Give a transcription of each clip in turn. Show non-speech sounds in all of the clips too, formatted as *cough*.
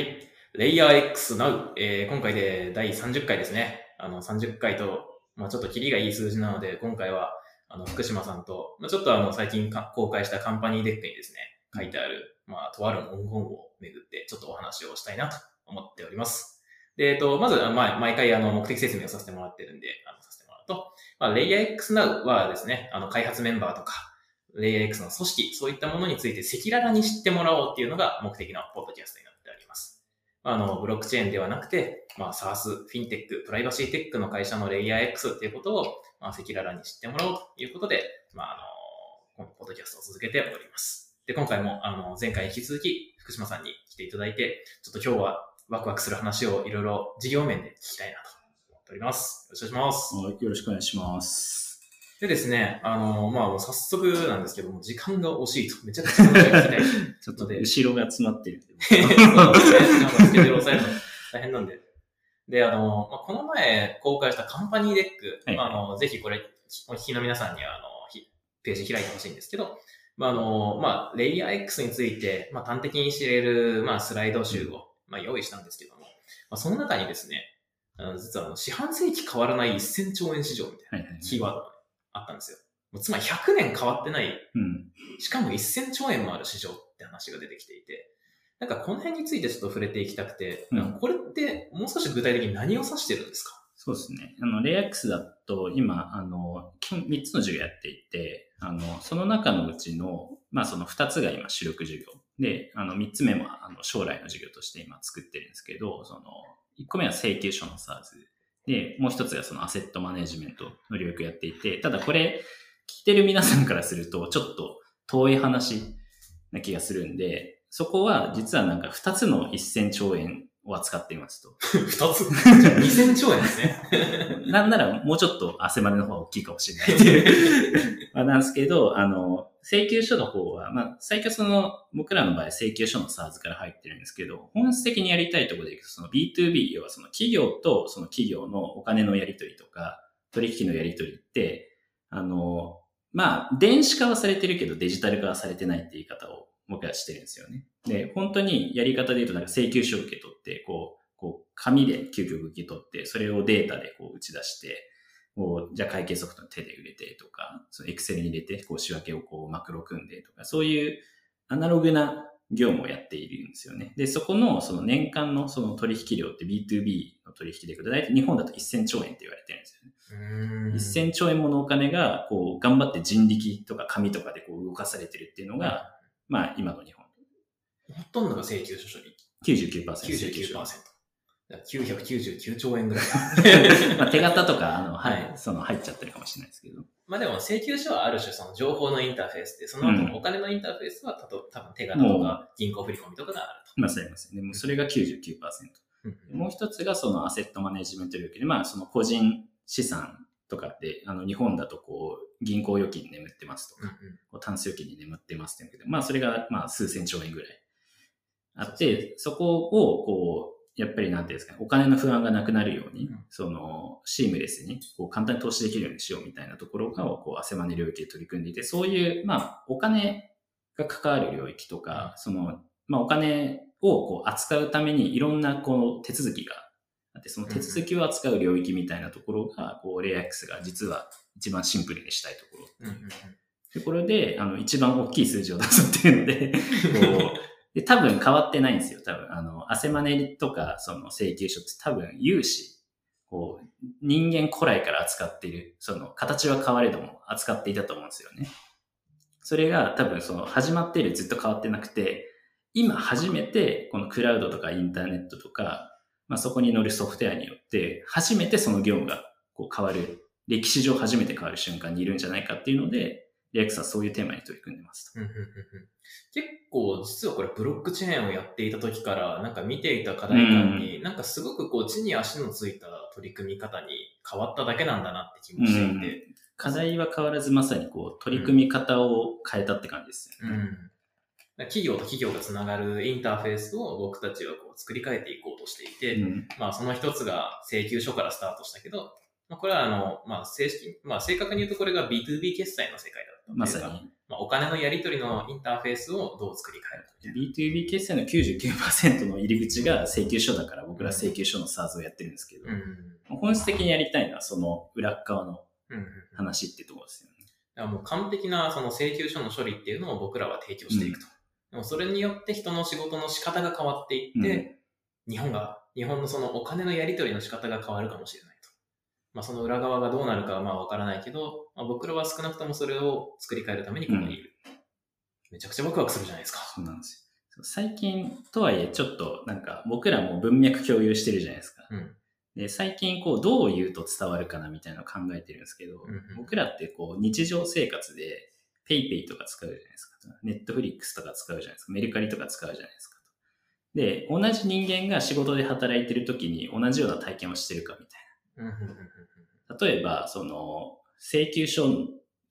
はい。レイヤー X Now、えー今回で第30回ですね。あの、30回と、まあちょっとキリがいい数字なので、今回は、あの、福島さんと、まあちょっとあの、最近公開したカンパニーデックにですね、書いてある、まあ、とある文言をめぐって、ちょっとお話をしたいなと思っております。で、えっと、まず、まあ、毎回、あの、目的説明をさせてもらってるんで、あの、させてもらうと、まあ、レイヤー X Now はですね、あの、開発メンバーとか、レイヤー X の組織、そういったものについて赤裸々に知ってもらおうっていうのが目的のポッドキャストになります。あの、ブロックチェーンではなくて、まあ、SaaS、フィンテック、プライバシーテックの会社のレイヤー X っていうことを、まあ、赤裸々に知ってもらおうということで、まあ、あの、このポッドキャストを続けております。で、今回も、あの、前回引き続き、福島さんに来ていただいて、ちょっと今日はワクワクする話をいろいろ事業面で聞きたいなと思っております。よろしくお願いします。はいよろしくお願いします。でですね、あの、まあ、早速なんですけども、時間が惜しいと、めちゃくちゃ話が聞きたい。*laughs* ちょっと後ろが詰まってる。そうですね。なんかスケジュール抑えるの大変なんで。で、あの、まあ、この前公開したカンパニーデック、はいまあ、あの、ぜひこれ、お聞きの皆さんには、あの、ひページ開いてほしいんですけど、まあ、あの、まあ、レイヤー X について、まあ、端的に知れる、まあ、スライド集を、まあ、用意したんですけども、まあ、その中にですね、あの実はあの四半世紀変わらない1000兆円市場みたいなキーワードがあったんですよ。もうつまり100年変わってないうん。しかも1000兆円もある市場って話が出てきていて、なんかこの辺についてちょっと触れていきたくて、うんこれってもう少し具体的に何を指してるんですか？そうですね。あの、レイアックスだと、今、あの、基本3つの授業やっていて、あの、その中のうちの、まあ、その2つが今主力授業。で、あの、3つ目も、あの、将来の授業として今作ってるんですけど、その、1個目は請求書の SARS。で、もう一つがそのアセットマネジメントの領域をやっていて、ただこれ、聞いてる皆さんからすると、ちょっと遠い話な気がするんで、そこは実はなんか2つの1000兆円を扱っていますと。二つ *laughs* ?2000 兆円ですね。*laughs* なんならもうちょっと汗までの方が大きいかもしれないっていう。*laughs* まあなんですけど、あの、請求書の方は、まあ最初その、僕らの場合請求書の SARS から入ってるんですけど、本質的にやりたいところでいくと、その B2B、要はその企業とその企業のお金のやり取りとか、取引のやり取りって、あの、まあ電子化はされてるけどデジタル化はされてないって言い方を僕はしてるんですよね。で、本当にやり方で言うと、なんか請求書を受け取って、こう、こう、紙で究極受け取って、それをデータでこう打ち出して、こう、じゃあ会計ソフトの手で入れてとか、そのエクセルに入れて、こう仕分けをこうマクロ組んでとか、そういうアナログな業務をやっているんですよね。で、そこのその年間のその取引量って B2B の取引でいくと、大体日本だと1000兆円って言われてるんですよね。うーん1000兆円ものお金が、こう、頑張って人力とか紙とかでこう動かされてるっていうのが、まあ今の日本。ほとんどが請求書処理。99%請求99%。書。だから999兆円ぐらい。*laughs* まあ手形とか、あの、はい、はいその入っちゃってるかもしれないですけど。まあでも請求書はある種その情報のインターフェースで、その後のお金のインターフェースはたと多分手形とか銀行振込とかがあるまあ、そうますね。でもそれが99%。と。うんもう一つがそのアセットマネジメント領域で、まあその個人資産とかって、あの日本だとこう銀行預金に眠ってますとか、こうタンス預金に眠ってますって言うけど、まあそれがまあ数千兆円ぐらい。あって、そこをこう、やっぱりなんていうんですかね、お金の不安がなくなるように、うん。そのシームレスにこう簡単に投資できるようにしようみたいなところが、こう汗マネ領域で取り組んでいて、そういう、まあお金が関わる領域とか、その、まあお金をこう扱うためにいろんなこう手続きがあって、その手続きを扱う領域みたいなところが、こう、レイアックスが実は一番シンプルにしたいところで、これで、あの、一番大きい数字を出すっていうので、*laughs* こう、で、多分変わってないんですよ。多分、あの、汗マネとか、その請求書って多分、融資、こう、人間古来から扱っている、その、形は変われども、扱っていたと思うんですよね。それが多分、その、始まっているずっと変わってなくて、今初めて、このクラウドとかインターネットとか、まあ、そこに乗るソフトウェアによって、初めてその業務がこう変わる、歴史上初めて変わる瞬間にいるんじゃないかっていうので、レアクスはそういうテーマに取り組んでます結構実はこれブロックチェーンをやっていた時からなんか見ていた課題感に、なんかすごくこう地に足のついた取り組み方に変わっただけなんだなって気もしていて、課題は変わらずまさにこう取り組み方を変えたって感じですよね。うん企業と企業がつながるインターフェースを僕たちはこう作り変えていこうとしていて、うんまあその一つが請求書からスタートしたけど、まあ、これはあの、まあ正式、まあ正確に言うとこれが B2B 決済の世界だったまさに。まあ、お金のやり取りのインターフェースをどう作り変えるか B2B 決済の99%の入り口が請求書だから僕ら請求書の SARS をやってるんですけど、うん。本質的にやりたいのはその裏側のうんうん。話ってところですよね。だからもう完璧なその請求書の処理っていうのを僕らは提供していくと。でもそれによって人の仕事の仕方が変わっていって、日本が、日本のそのお金のやり取りの仕方が変わるかもしれないと。まあその裏側がどうなるかはまあわからないけど、まあ、僕らは少なくともそれを作り変えるためにここにいる。めちゃくちゃワクワクするじゃないですか。そうなんですよ。最近とはいえちょっとなんか僕らも文脈共有してるじゃないですか。うん。で最近こうどう言うと伝わるかなみたいなのを考えてるんですけど、うんうん僕らってこう日常生活で PayPay とか使うじゃないですか。Netflix とか使うじゃないですか。メルカリとか使うじゃないですか。で、同じ人間が仕事で働いてる時に同じような体験をしてるかみたいな。例えば、その請求書を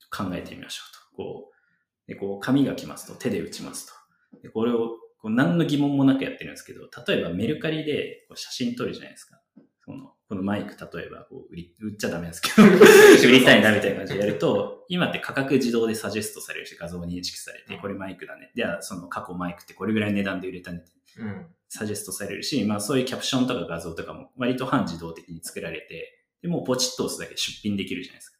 考えてみましょうと。こう、でこう紙が来ますと手で打ちますと。でこれをこう何の疑問もなくやってるんですけど、例えばメルカリでこう写真撮るじゃないですか。そのこのマイク、例えばこう売り売っちゃダメですけど、*laughs* 売りたいなみたいな感じでやると、今って価格自動でサジェストされるし、画像認識されて、これマイクだね。では、その過去マイクってこれぐらいの値段で売れたねうん。サジェストされるし、まあそういうキャプションとか画像とかも割と半自動的に作られて、でもうポチッと押すだけで出品できるじゃないですか。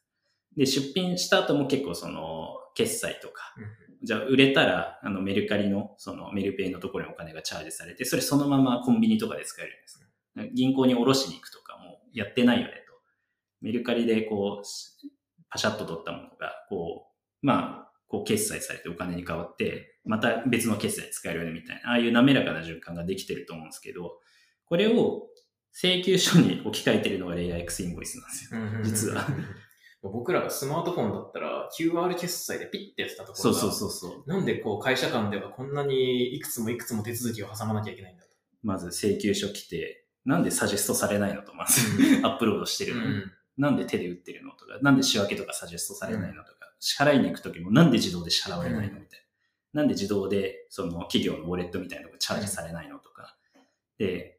で、出品した後も結構その決済とか、じゃあ売れたらあのメルカリのそのメルペイのところにお金がチャージされて、それそのままコンビニとかで使えるんです。銀行に下ろしに行くとかもやってないよねと。メルカリでこう、パシャッと取ったものが、こう、まあ、こう決済されてお金に変わって、また別の決済に使えるよねみたいな、ああいう滑らかな循環ができてると思うんですけど、これを請求書に置き換えてるのがレイヤー X インボイスなんですよ。実は。*laughs* 僕らがスマートフォンだったら QR 決済でピッてやってたところがそうそうそうそう。なんでこう会社間ではこんなにいくつもいくつも手続きを挟まなきゃいけないんだと。まず請求書来て、なんでサジェストされないのと、まずアップロードしてるの？に、うん。なんで手で打ってるのとか、なんで仕分けとかサジェストされないのとか、支払いに行くときもなんで自動で支払われないのみたいな。なんで自動でその企業のウォレットみたいなのがチャージされないのとか？で、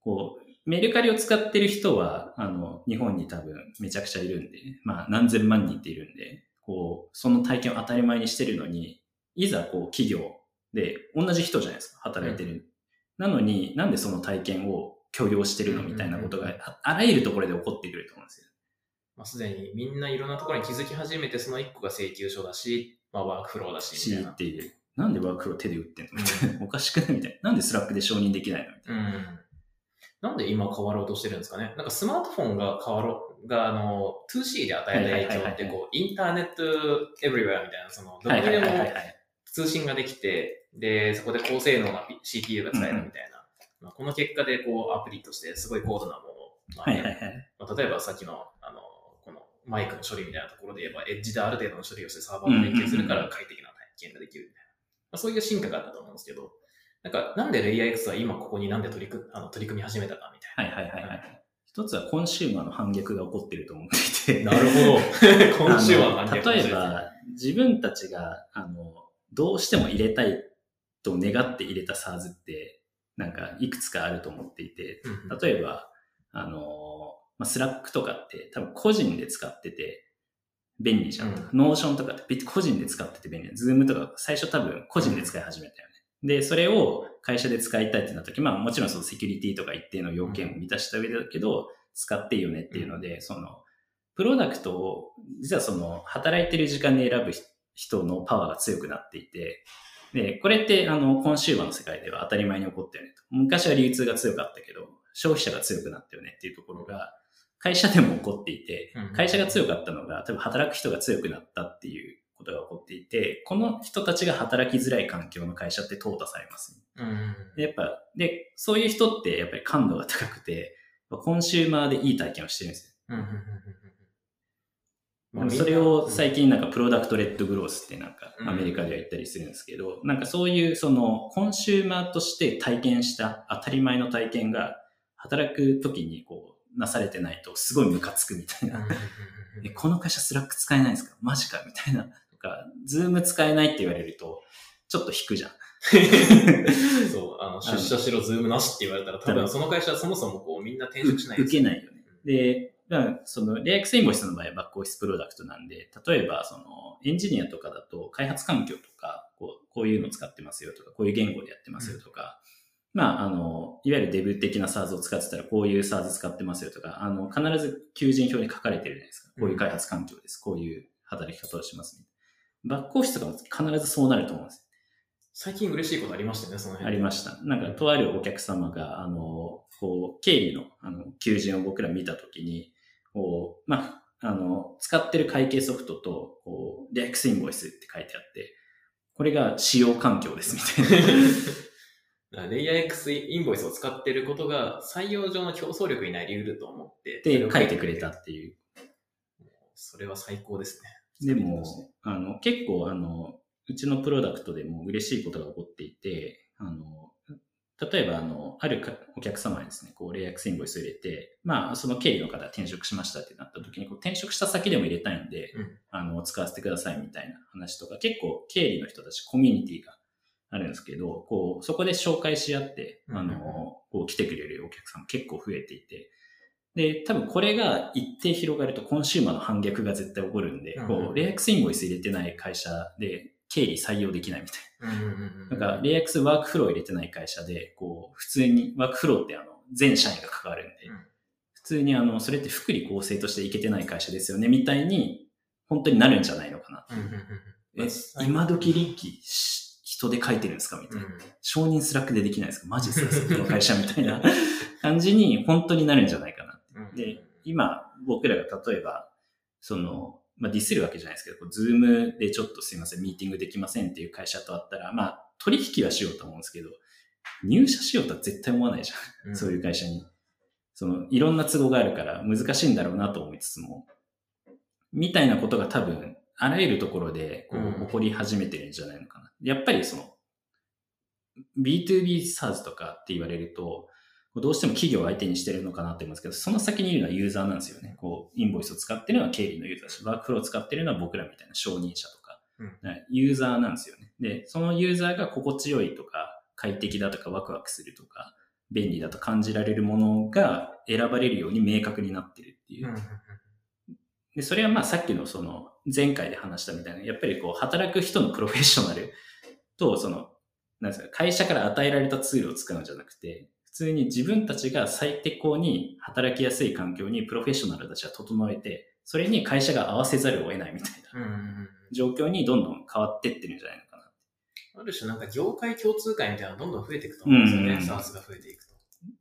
こう、メルカリを使ってる人は、あの、日本に多分めちゃくちゃいるんで、まあ何千万人っているんで、こう、その体験を当たり前にしてるのに、いざこう企業で同じ人じゃないですか、働いてる。なのになんでその体験を許容してるのみたいなことがああらゆるところで起こってくると思うんですよ。まあ、すでにみんないろんなところに気づき始めて、その一個が請求書だし、まあ、ワークフローだし、みしたいなっ。ていう。なんでワークフロー手で打ってんのみたいな。おかしくないみたいな。なんで Slack で承認できないのみたいな。うん。なんで今変わろうとしてるんですかねなんかスマートフォンが変わろう、が、あの、2C で与えた影響って、こう、インターネットエブリウェアみたいな、その、どこにでも通信ができて、で、そこで高性能な CPU が使えるみたいな。まあ、この結果で、こう、アプリとしてすごい高度なものはいはいはい。まあ、例えばさっきの、あの、このマイクの処理みたいなところで言えば、エッジである程度の処理をしてサーバーと連携するから快適な体験ができるみたいな。まあ、そういう進化があったと思うんですけど、なんか、なんでレイヤー X は今ここになんで取り組あの取り組み始めたかみたいな。はいはいはいはい。一つはコンシューマーの反逆が起こってると思っていて。なるほど。今週はあの例えば、自分たちが、あの、どうしても入れたいと願って入れた SaaS って、なんかいくつかあると思っていて、例えば、あの、まあ、 Slack とかって多分個人で使ってて便利じゃん Notion とかって個人で使ってて便利じゃん。 Zoom とか最初多分個人で使い始めたよね。で、それを会社で使いたいってなった時、まあもちろんそのセキュリティとか一定の要件を満たした上だけど、使っていいよねっていうので、その、プロダクトを、実はその、働いてる時間で選ぶ人のパワーが強くなっていて、で、これって、あの、コンシューマーの世界では当たり前に起こったよねと。昔は流通が強かったけど、消費者が強くなったよねっていうところが、会社でも起こっていてうん、会社が強かったのが、多分働く人が強くなったっていうことが起こっていて、この人たちが働きづらい環境の会社って淘汰されます。うんで、やっぱ、で、そういう人ってやっぱり感度が高くて、コンシューマーでいい体験をしてるんですよ。うんうんうんうんでもそれを最近、近なんか product-led growth ってなんかうんアメリカでは言ったりするんですけど、なんかそういうそのコンシューマーとして体験した当たり前の体験が働く時にこうなされてないとすごいムカつくみたいな。えこの会社 Slack 使えないんですか？マジかみたいな。とか、 Zoom 使えないって言われるとちょっと引くじゃん。*laughs* そう、あの、出社しろ、 Zoom なしって言われたら、多分その会社はそもそもこう、みんな転職しないです受けないよね。で、その、レア X インボイスの場合はバックオフィスプロダクトなんで、例えば、その、エンジニアとかだと開発環境とか、こう、こういうの使ってますよとか、こういう言語でやってますよとか、まあ、あの、いわゆるデブ的な SARS を使ってたら、こういう SARS 使ってますよとか、あの、必ず求人票に書かれてるじゃないですか。こういう開発環境です。こういう働き方をしますね。バックオフィスとかも必ずそうなると思うんです。最近嬉しいことありましたね、その辺。ありました。なんか、とあるお客様が、あの、こう、経理の、あの、求人を僕ら見たときに、こう、まあ、あの、使ってる会計ソフトと、こう、レア X インボイスって書いてあって、これが使用環境ですみたいな。レイヤー X インボイスを使ってることが採用上の競争力になり得ると思って。で、書いてくれたっていう。それは最高ですね。でも、あの、結構、あの、うちのプロダクトでも嬉しいことが起こっていて、あの、例えば、あの、あるかお客様にですね、こう、レイヤー X インボイスを入れて、まあ、その経理の方転職しましたってなった時に、こう転職した先でも入れたいんで、うん。あの、使わせてくださいみたいな話とか、結構経理の人たちコミュニティがあるんですけど、こう、そこで紹介し合って、あの、こう来てくれるお客さん結構増えていて、で、多分これが一定広がるとコンシューマーの反逆が絶対起こるんで、こう、レイアックスインボイス入れてない会社で経理採用できないみたいうんうんうんな。なんか、 LayerX ワークフロー入れてない会社で、こう、普通に、ワークフローってあの、全社員が関わるんで、うん普通にあの、それって福利厚生としていけてない会社ですよね、みたいに、本当になるんじゃないのかな。え、今時稟議紙で書いてるんですかみたいな。承認 Slack でできないですかマジですかその会社みたいな *laughs* 感じに本当になるんじゃないかな。で、今、僕らが例えば、その、まあ、ディスるわけじゃないですけど、こう Zoom でちょっとすいません、ミーティングできませんっていう会社とあったら、まあ、取引はしようと思うんですけど、入社しようとは絶対思わないじゃん。うんそういう会社に。その、いろんな都合があるから難しいんだろうなと思いつつも、みたいなことが多分、あらゆるところで、こうんう、起こり始めてるんじゃないのかな。やっぱりその、B2B SaaS とかって言われると、どうしても企業を相手にしてるのかなって思うんですけど、その先にいるのはユーザーなんですよね。こう、インボイスを使ってるのは経理のユーザーだし、ワークフローを使ってるのは僕らみたいな承認者とか、うんユーザーなんですよね。で、そのユーザーが心地よいとか、快適だとか、ワクワクするとか、便利だと感じられるものが選ばれるように明確になってるっていう。で、それはまあさっきのその前回で話したみたいな、やっぱりこう働く人のプロフェッショナルとその、なんですか、会社から与えられたツールを使うんじゃなくて、普通に自分たちが最適向に働きやすい環境にプロフェッショナルたちは整えて、それに会社が合わせざるを得ないみたいな状況にどんどん変わってってるんじゃないのかな。ある種なんか業界共通解みたいなのがどんどん増えていくと思うんですよね、うんうんうん SaaS が増えていくと。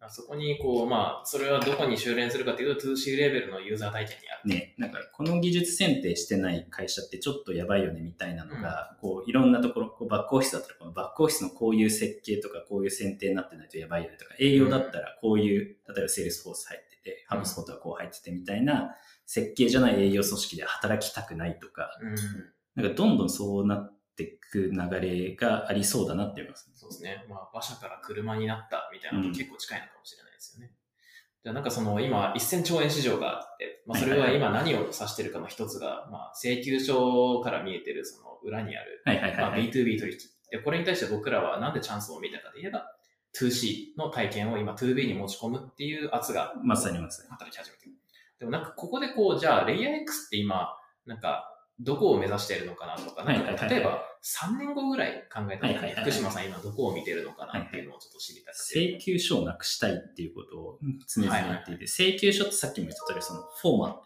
あそこにこう、まあ、それはどこに収斂するかというと 2C レベルのユーザー体験にある。ね、なんかこの技術選定してない会社ってちょっとやばいよねみたいなのが、こういろんなところ、こうバックオフィスだったらこのバックオフィスのこういう設計とかこういう選定になってないとやばいよねとか、営業だったらこういう、例えば Salesforce 入ってて、ハブスポットがこう入っててみたいな設計じゃない営業組織で働きたくないとか、うん。なんかどんどんそうなっていく流れがありそうだなって思います。そうですね。まあ、馬車から車になったみたいなのと結構近いのかもしれないですよね。じゃあなんかその今1000兆円市場があって、まあ、それは今何を指してるかの一つが、まあ、請求書から見えてるその裏にある、はいはいはい、まあ、はい B2B 取引。で、これに対して僕らはなんでチャンスを見たかといえば、2C の体験を今 2B に持ち込むっていう圧がまさにまさに。働き始めてる。でもなんかここでこう、じゃあレイヤー X って今、なんかどこを目指しているのかなとか、なんはいはいはい。か例えば3年後ぐらい考えた時にはいはいはいはい。福島さん今どこを見てるのかなっていうのをちょっと知りたくて。請求書をなくしたいっていうことを常々言っていて、請求書ってさっきも言った通り、そのフォーマット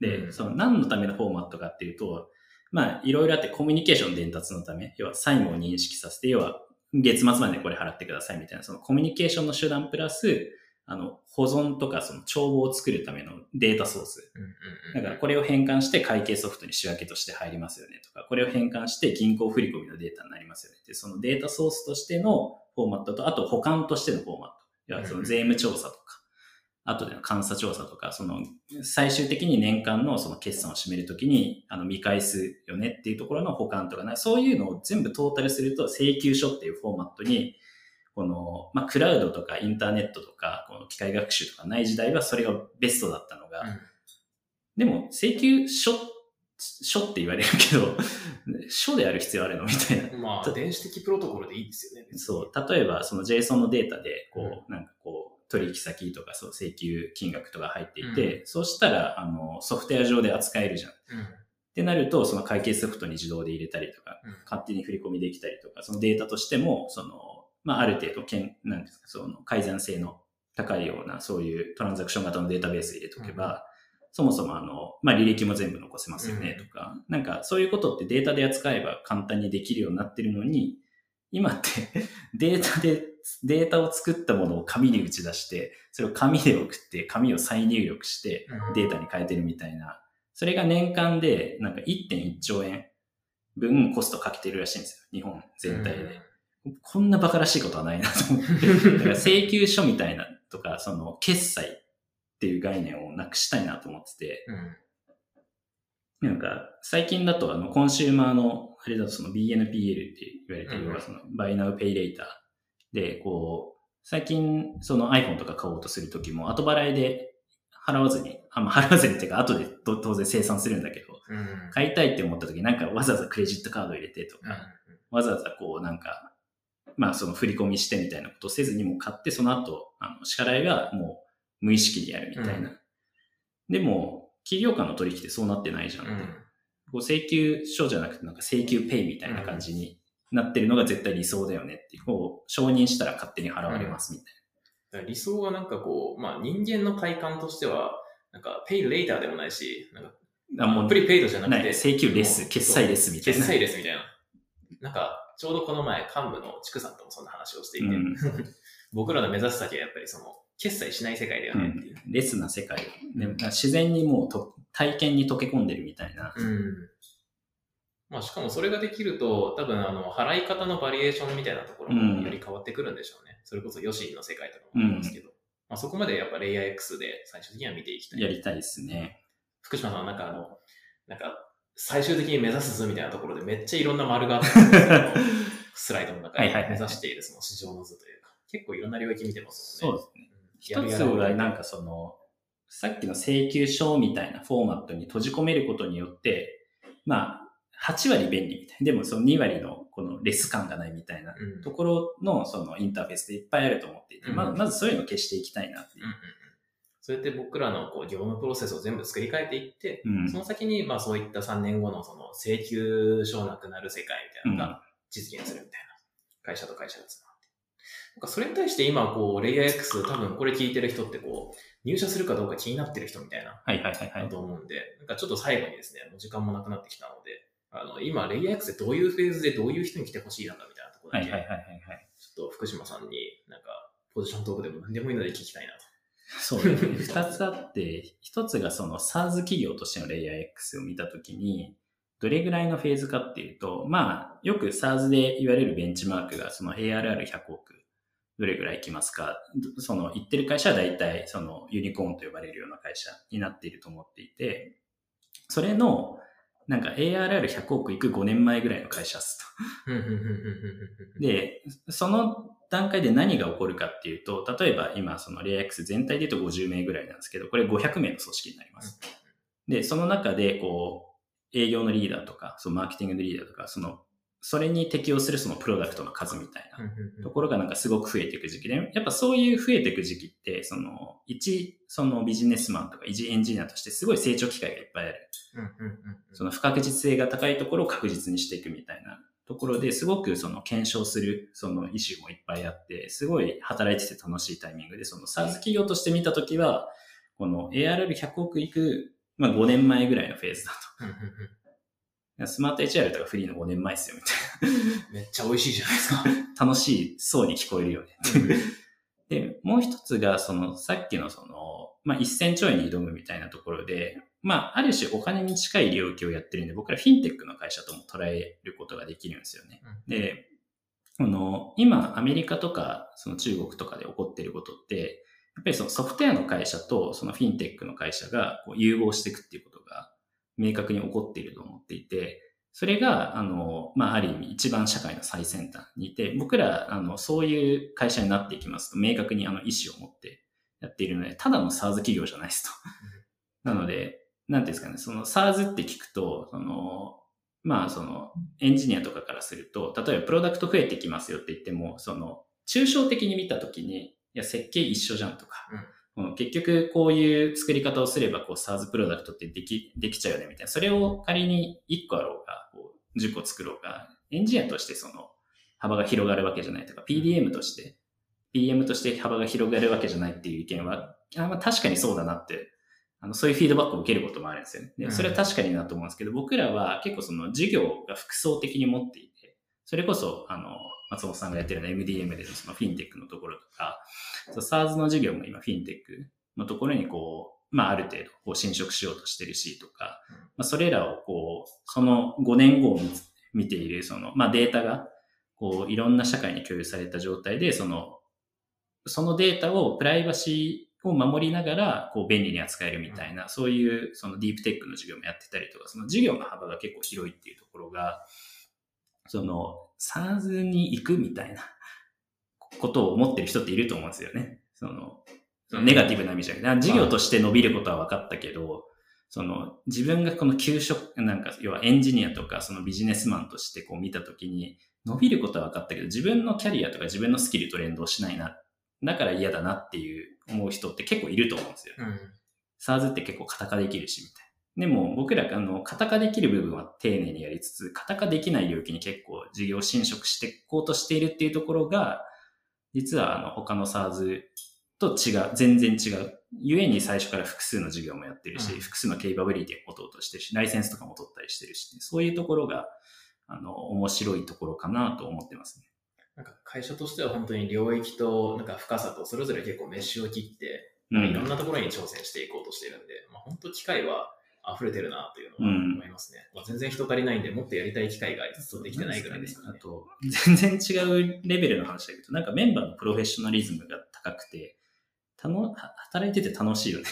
で、うん。その何のためのフォーマットかっていうと、まあ、いろいろあってコミュニケーション伝達のため、要は債務を認識させて、要は月末までこれ払ってくださいみたいな、そのコミュニケーションの手段プラス、あの、保存とかその帳簿を作るためのデータソース。だからこれを変換して会計ソフトに仕分けとして入りますよねとか、これを変換して銀行振込のデータになりますよねって、そのデータソースとしてのフォーマットと、あと保管としてのフォーマット。要はその税務調査とか、後での監査調査とか、その最終的に年間のその決算を締めるときにあの見返すよねっていうところの保管とかね、そういうのを全部トータルすると請求書っていうフォーマットにこの、まあ、クラウドとかインターネットとか、この機械学習とかない時代はそれがベストだったのが、うんでも、請求書、書って言われるけど、*laughs* 書である必要あるのみたいな。まあ、電子的プロトコルでいいですよね。そう。例えば、その JSON のデータで、こう、なんかこう、取引先とか、そう、請求金額とか入っていて、そうしたら、あの、ソフトウェア上で扱えるじゃん。うん。ってなると、その会計ソフトに自動で入れたりとか、うん勝手に振り込みできたりとか、そのデータとしても、その、まあ、ある程度、けん、なんですか、その改ざん性の高いような、そういうトランザクション型のデータベース入れておけば、そもそもあの、まあ、履歴も全部残せますよね、とか、なんか、そういうことってデータで扱えば簡単にできるようになってるのに、今って *laughs* データで、データを作ったものを紙に打ち出して、それを紙で送って、紙を再入力して、うん。データに変えてるみたいな、それが年間でなんか1.1兆円分コストかけてるらしいんですよ。日本全体で。こんな馬鹿らしいことはないなと思って。*laughs* だから請求書みたいなとか、その決済っていう概念をなくしたいなと思ってて、うん。なんか最近だとあのコンシューマーの、あれだとその BNPL って言われて要はその Buy Now Pay Later で、こう、最近その iPhone とか買おうとするときも後払いで払わずに、あ、まあ、払わずにっていうか後でと当然生産するんだけど、うん。買いたいって思った時なんかわざわざクレジットカード入れてとか、わざわざこうなんか、まあその振り込みしてみたいなことをせずにもう買ってその後、あの支払いがもう無意識にやるみたいな。でも、企業間の取引ってそうなってないじゃん。うん。こう請求書じゃなくてなんか請求ペイみたいな感じになってるのが絶対理想だよねっていう、こう承認したら勝手に払われますみたいだから理想はなんかこう、まあ人間の体感としては、なんか、ペイレーターでもないし、なんか、な。あ、もうプリペイドじゃなくて、請求レス、決済レスみたいな。決済レスみたいな。なんか、ちょうどこの前、幹部の畜さんともそんな話をしていて、うん *laughs* 僕らの目指す先はやっぱりその、決済しない世界だよねっていう。レスな世界。でも自然にもうと体験に溶け込んでるみたいな。うん。まあ、しかもそれができると、多分、あの、払い方のバリエーションみたいなところもより変わってくるんでしょうね。それこそ、ヨシンの世界とかもありますけど。まあ、そこまでやっぱレイヤー X で最終的には見ていきたい。やりたいですね。福島さんはなんかあの、なんか、最終的に目指す図みたいなところでめっちゃいろんな丸があったんですけど *laughs* スライドの中に目指しているその市場の図というか、結構いろんな領域見てますもんね。そうですね。うん一つはなんかその、さっきの請求書みたいなフォーマットに閉じ込めることによって、まあ、8割便利みたいな。でもその2割のこのレス感がないみたいなうんところのそのインターフェースでいっぱいあると思っていて、うんまずまずそういうのを消していきたいなっていう。そうやって僕らのこう業務プロセスを全部作り変えていって、うん。その先にまあそういった3年後のその請求書なくなる世界みたいなのうんが実現するみたいな。会社と会社がつながって。なんかそれに対して今こう、レイヤー X 多分これ聞いてる人ってこう、入社するかどうか気になってる人みたいなはいはいはいはい。だと思うんで、なんかちょっと最後にですね、もう時間もなくなってきたので、あの、今、レイヤー X でどういうフェーズでどういう人に来てほしいのかみたいなところだけ、はいはいはいはいはい。ちょっと福島さんになんか、ポジショントークでも何でもいいので聞きたいなと。そうですね。*laughs* 二つあって、一つがその SARS 企業としてのレイヤー X を見たときに、どれぐらいのフェーズかっていうと、まあ、よく SARS で言われるベンチマークが、その ARR100 億、どれぐらいいきますかその言ってる会社は大体そのユニコーンと呼ばれるような会社になっていると思っていて、それの、なんか ARR100 億いく5年前ぐらいの会社っすと。で、その段階で何が起こるかっていうと、例えば今、そのレイヤー X 全体で言うと50名ぐらいなんですけど、これ500名の組織になります。で、その中で、こう、営業のリーダーとか、そのマーケティングのリーダーとか、その、それに適用するそのプロダクトの数みたいなところがなんかすごく増えていく時期で、やっぱそういう増えていく時期って、その、一、そのビジネスマンとか一エンジニアとしてすごい成長機会がいっぱいある。その不確実性が高いところを確実にしていくみたいなところですごくその検証するそのイシューもいっぱいあって、すごい働いてて楽しいタイミングで、その SaaS 企業として見たときは、この ARR100 億いく、まあ5年前ぐらいのフェーズだと。スマート HR とかフリーの5年前ですよみたい *laughs* めっちゃ美味しいじゃないですか。な。*laughs* 楽しそうに聞こえるよね。で、もう一つが、その、さっきのその、まあ、1000兆円に挑むみたいなところで、まあ、ある種お金に近い領域をやってるんで、僕らフィンテックの会社とも捉えることができるんですよね。で、この、今、アメリカとか、その中国とかで起こってることって、やっぱりそのソフトウェアの会社とそのフィンテックの会社がこう融合していくっていうことが明確に起こっていると思っていて、それが、あの、まあ、ある意味一番社会の最先端にいて、僕ら、あの、そういう会社になっていきますと、明確にあの意思を持ってやっているので、ただの SARS 企業じゃないですと。なので、なんていうんですかね、その SARS って聞くと、その、まあ、その、エンジニアとかからすると、例えばプロダクト増えてきますよって言っても、その、抽象的に見たときに、いや、設計一緒じゃんとか、うん、結局こういう作り方をすれば、こう SARS プロダクトってでき、できちゃうよねみたいな。それを仮に1個あろうが、こう10個作ろうが、エンジニアとしてその幅が広がるわけじゃないとか、PDM として、PM として幅が広がるわけじゃないっていう意見は、あまあ、確かにそうだなってあの、そういうフィードバックを受けることもあるんですよね。で、それは確かになと思うんですけど、僕らは結構その事業が複層的に持っていて、それこそ、あの、松本さんがやってるの MDM でのそのフィンテックのところとか、SARS の事業も今フィンテックのところにこう、まあある程度こう侵食しようとしてるしとか、まあそれらをこう、その5年後を見ているその、まあデータがこういろんな社会に共有された状態で、その、そのデータをプライバシーを守りながら、こう、便利に扱えるみたいな、そういう、そのディープテックの授業もやってたりとか、その授業の幅が結構広いっていうところが、その、SARS に行くみたいなことを思ってる人っていると思うんですよね。その、そのネガティブな意味じゃなくて、授業として伸びることは分かったけど、その、自分がこの給食、なんか、要はエンジニアとか、そのビジネスマンとしてこう見たときに、伸びることは分かったけど、自分のキャリアとか自分のスキルと連動しないな。だから嫌だなっていう思う人って結構いると思うんですよ。うん、SARS って結構型化できるし、みたいな。でも僕ら、あの、型化できる部分は丁寧にやりつつ、型化できない領域に結構事業侵食していこうとしているっていうところが、実はあの、他の SARS と違う、全然違う。ゆえに最初から複数の事業もやってるし、うん、複数のケイパビリティを持とうとしてるし、ライセンスとかも取ったりしてるし、そういうところが、あの、面白いところかなと思ってますね。なんか会社としては本当に領域となんか深さとそれぞれ結構メッシュを切って、うん、いろんなところに挑戦していこうとしているんで、まあ、本当機会は溢れてるなというのは思いますね。うん、まあ、全然人足りないんで、もっとやりたい機会がずっとできてないぐらいですかね。あと、全然違うレベルの話だけど、なんかメンバーのプロフェッショナリズムが高くて、たの働いてて楽しいよね。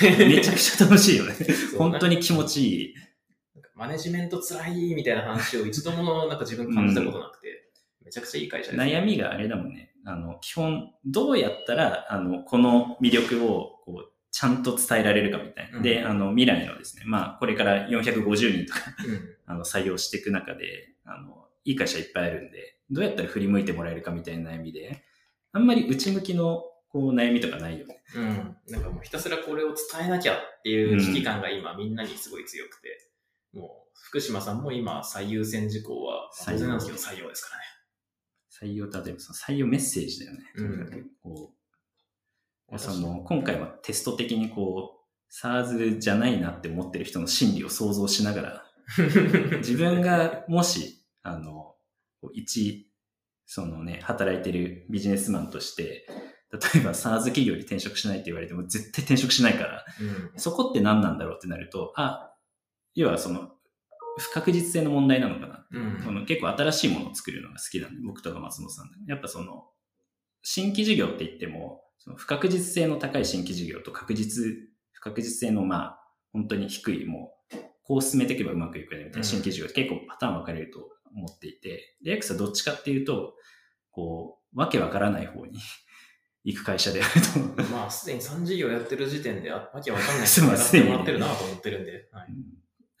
*laughs* めちゃくちゃ楽しいよね。本当に気持ちいい。マネジメント辛いみたいな話を一度もなんか自分感じたことなくて、めちゃくちゃいい会社です、ね、悩みがあれだもんね。あの、基本、どうやったら、あの、この魅力を、ちゃんと伝えられるかみたいな。うん、で、あの、未来のですね、まあ、これから450人とかうん、*laughs* あの、採用していく中で、あの、いい会社いっぱいあるんで、どうやったら振り向いてもらえるかみたいな悩みで、あんまり内向きの、こう、悩みとかないよね。うん。なんかもうひたすらこれを伝えなきゃっていう危機感が今みんなにすごい強くて、もう、福島さんも今最優先事項は、当然なんですけど採用ですからね。採用、例えばその採用メッセージだよね。とにかくこう、その、今回はテスト的にこう、SARS じゃないなって思ってる人の心理を想像しながら、*laughs* 自分がもし、あの、一、そのね、働いてるビジネスマンとして、例えば SARS 企業に転職しないって言われても絶対転職しないから、うん、そこって何なんだろうってなると、あ、要はその不確実性の問題なのかな、うん、その結構新しいものを作るのが好きなんで、僕とか松本さんやっぱその、新規事業って言っても、その不確実性の高い新規事業と確実、不確実性のまあ、本当に低い、もう、こう進めていけばうまくいくよねみたいな新規事業って結構パターン分かれると思っていて、で、X はどっちかっていうと、こう、わけわからない方に *laughs* 行く会社であると。*laughs* まあ、すでに3事業やってる時点で、わけわかんないやってもらってるなと思ってるんで。はい、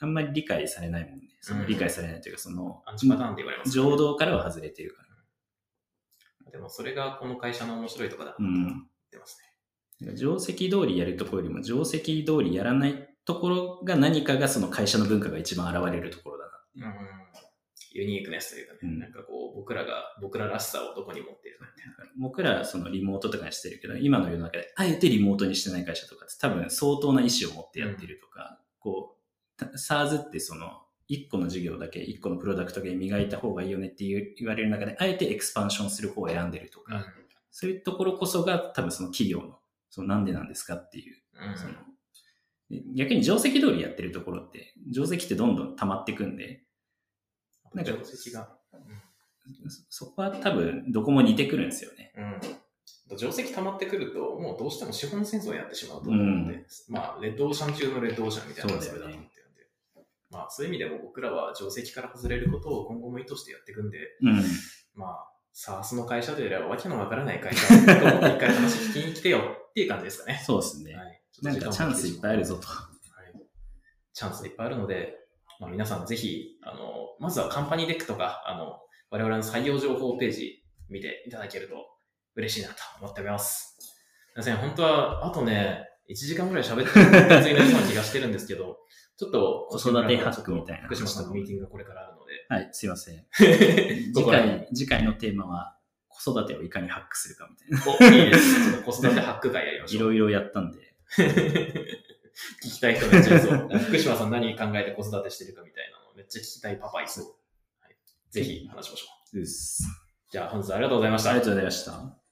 あんまり理解されないもんね。その理解されないというか、その、アンチパターンって言われます、ね、情動からは外れてるから。でもそれがこの会社の面白いところだと思ってますね。定石通りやるところよりも定石通りやらないところが何かがその会社の文化が一番現れるところだなうん。ユニークネスというかね、うん、なんかこう僕らが、僕ららしさをどこに持っているかみたいな。僕らそのリモートとかにしてるけど、今の世の中であえてリモートにしてない会社とかって多分相当な意思を持ってやってるとか、うん、こう、SARS ってその、1個の事業だけ、1個のプロダクトだけ磨いた方がいいよねっていう言われる中で、あえてエクスパンションする方を選んでるとか、うん、そういうところこそが多分その企業の、そのなんでなんですかっていう、うん、その逆に定石通りやってるところって、定石ってどんどん溜まっていくんで、なんか、定石が、うん、そこは多分どこも似てくるんですよね。うん。定石溜まってくると、もうどうしても資本戦争になってしまうと思うので、うん、まあ、レッドオーシャン中のレッドオーシャンみたいなレベルだと思ってまあ、そういう意味でも僕らは定石から外れることを今後も意図してやっていくんで、うん、まあ、サースの会社というよりはわけのわからない会社と一回話聞きに来てよっていう感じですかね。そうですね。はい、なんかチャンスいっぱいあるぞと。はい、チャンスいっぱいあるので、まあ、皆さんぜひ、あの、まずはカンパニーデックとか、あの、我々の採用情報ページ見ていただけると嬉しいなと思っております。すいません、本当は、あとね、1時間ぐらい喋ってる気がしてるんですけど、ちょっと、子育てハックみたいな福島さんのミーティングがこれからあるので、はい、すいません。*laughs* こ次回、次回のテーマは、子育てをいかにハックするかみたいな。お、いいです。ちょっと子育てハック会やりましょう。いろいろやったんで、聞きたい人めっちゃいそう。福島さん何考えて子育てしてるかみたいなのめっちゃ聞きたいパパいそう。はい、ぜひ話しましょう。す。じゃあ本日はありがとうございましたありが。とうございました。